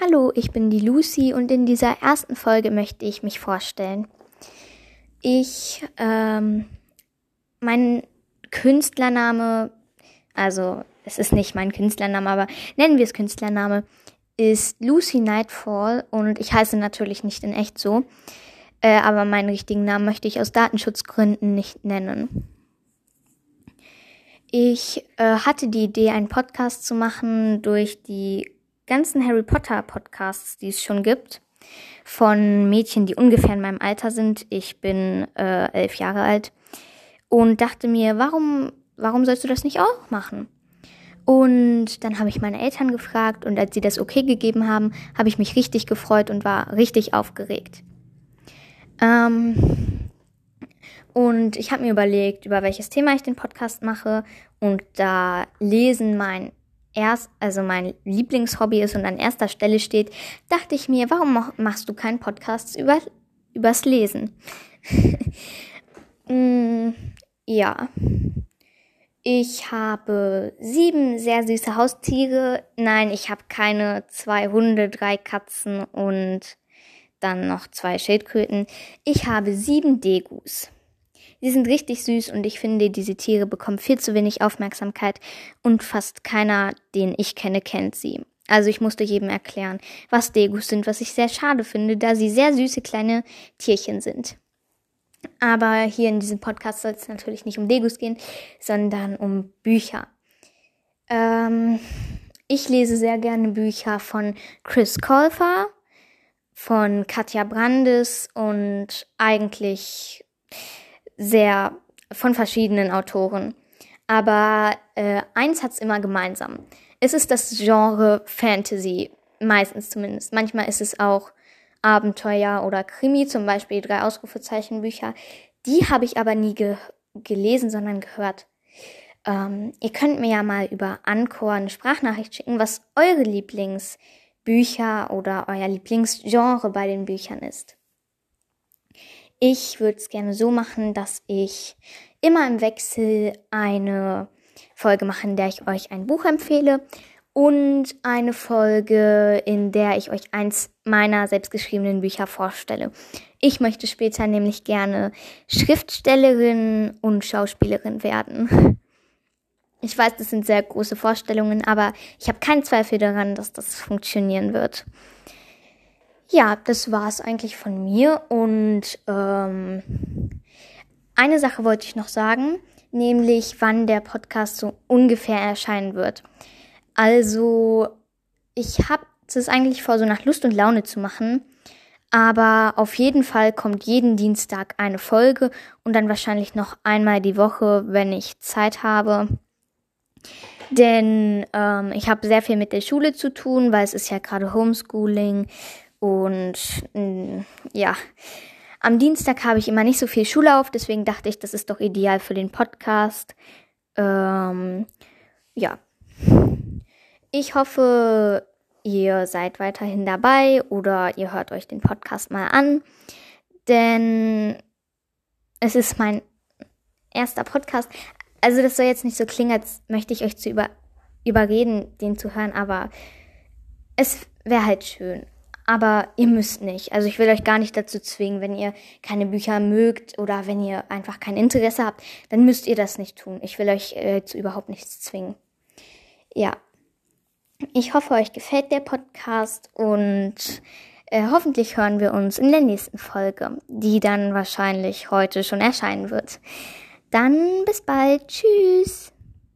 Hallo, ich bin die Lucy und in dieser ersten Folge möchte ich mich vorstellen. Ich, ähm, mein Künstlername, also es ist nicht mein Künstlername, aber nennen wir es Künstlername, ist Lucy Nightfall und ich heiße natürlich nicht in echt so, äh, aber meinen richtigen Namen möchte ich aus Datenschutzgründen nicht nennen. Ich äh, hatte die Idee, einen Podcast zu machen durch die ganzen Harry Potter Podcasts, die es schon gibt, von Mädchen, die ungefähr in meinem Alter sind. Ich bin äh, elf Jahre alt und dachte mir, warum, warum sollst du das nicht auch machen? Und dann habe ich meine Eltern gefragt und als sie das okay gegeben haben, habe ich mich richtig gefreut und war richtig aufgeregt. Ähm, und ich habe mir überlegt, über welches Thema ich den Podcast mache. Und da Lesen mein erst, also mein Lieblingshobby ist und an erster Stelle steht, dachte ich mir, warum machst du keinen Podcast über, übers Lesen? mm, ja. Ich habe sieben sehr süße Haustiere. Nein, ich habe keine zwei Hunde, drei Katzen und dann noch zwei Schildkröten. Ich habe sieben Degus. Sie sind richtig süß und ich finde, diese Tiere bekommen viel zu wenig Aufmerksamkeit und fast keiner, den ich kenne, kennt sie. Also ich musste jedem erklären, was Degus sind, was ich sehr schade finde, da sie sehr süße kleine Tierchen sind. Aber hier in diesem Podcast soll es natürlich nicht um Degus gehen, sondern um Bücher. Ähm, ich lese sehr gerne Bücher von Chris Colfer, von Katja Brandes und eigentlich sehr von verschiedenen Autoren. Aber äh, eins hat's immer gemeinsam. Es ist das Genre Fantasy, meistens zumindest. Manchmal ist es auch Abenteuer oder Krimi, zum Beispiel drei Ausrufezeichenbücher. Die habe ich aber nie ge gelesen, sondern gehört. Ähm, ihr könnt mir ja mal über Anchor eine Sprachnachricht schicken, was eure Lieblingsbücher oder euer Lieblingsgenre bei den Büchern ist. Ich würde es gerne so machen, dass ich immer im Wechsel eine Folge mache, in der ich euch ein Buch empfehle und eine Folge, in der ich euch eins meiner selbstgeschriebenen Bücher vorstelle. Ich möchte später nämlich gerne Schriftstellerin und Schauspielerin werden. Ich weiß, das sind sehr große Vorstellungen, aber ich habe keinen Zweifel daran, dass das funktionieren wird ja, das war es eigentlich von mir. Und ähm, eine Sache wollte ich noch sagen, nämlich wann der Podcast so ungefähr erscheinen wird. Also, ich habe es eigentlich vor, so nach Lust und Laune zu machen. Aber auf jeden Fall kommt jeden Dienstag eine Folge und dann wahrscheinlich noch einmal die Woche, wenn ich Zeit habe. Denn ähm, ich habe sehr viel mit der Schule zu tun, weil es ist ja gerade Homeschooling. Und mh, ja, am Dienstag habe ich immer nicht so viel Schule auf, deswegen dachte ich, das ist doch ideal für den Podcast. Ähm, ja. Ich hoffe, ihr seid weiterhin dabei oder ihr hört euch den Podcast mal an, denn es ist mein erster Podcast. Also das soll jetzt nicht so klingen, als möchte ich euch zu über, überreden, den zu hören, aber es wäre halt schön. Aber ihr müsst nicht. Also ich will euch gar nicht dazu zwingen, wenn ihr keine Bücher mögt oder wenn ihr einfach kein Interesse habt, dann müsst ihr das nicht tun. Ich will euch äh, zu überhaupt nichts zwingen. Ja. Ich hoffe, euch gefällt der Podcast und äh, hoffentlich hören wir uns in der nächsten Folge, die dann wahrscheinlich heute schon erscheinen wird. Dann bis bald. Tschüss.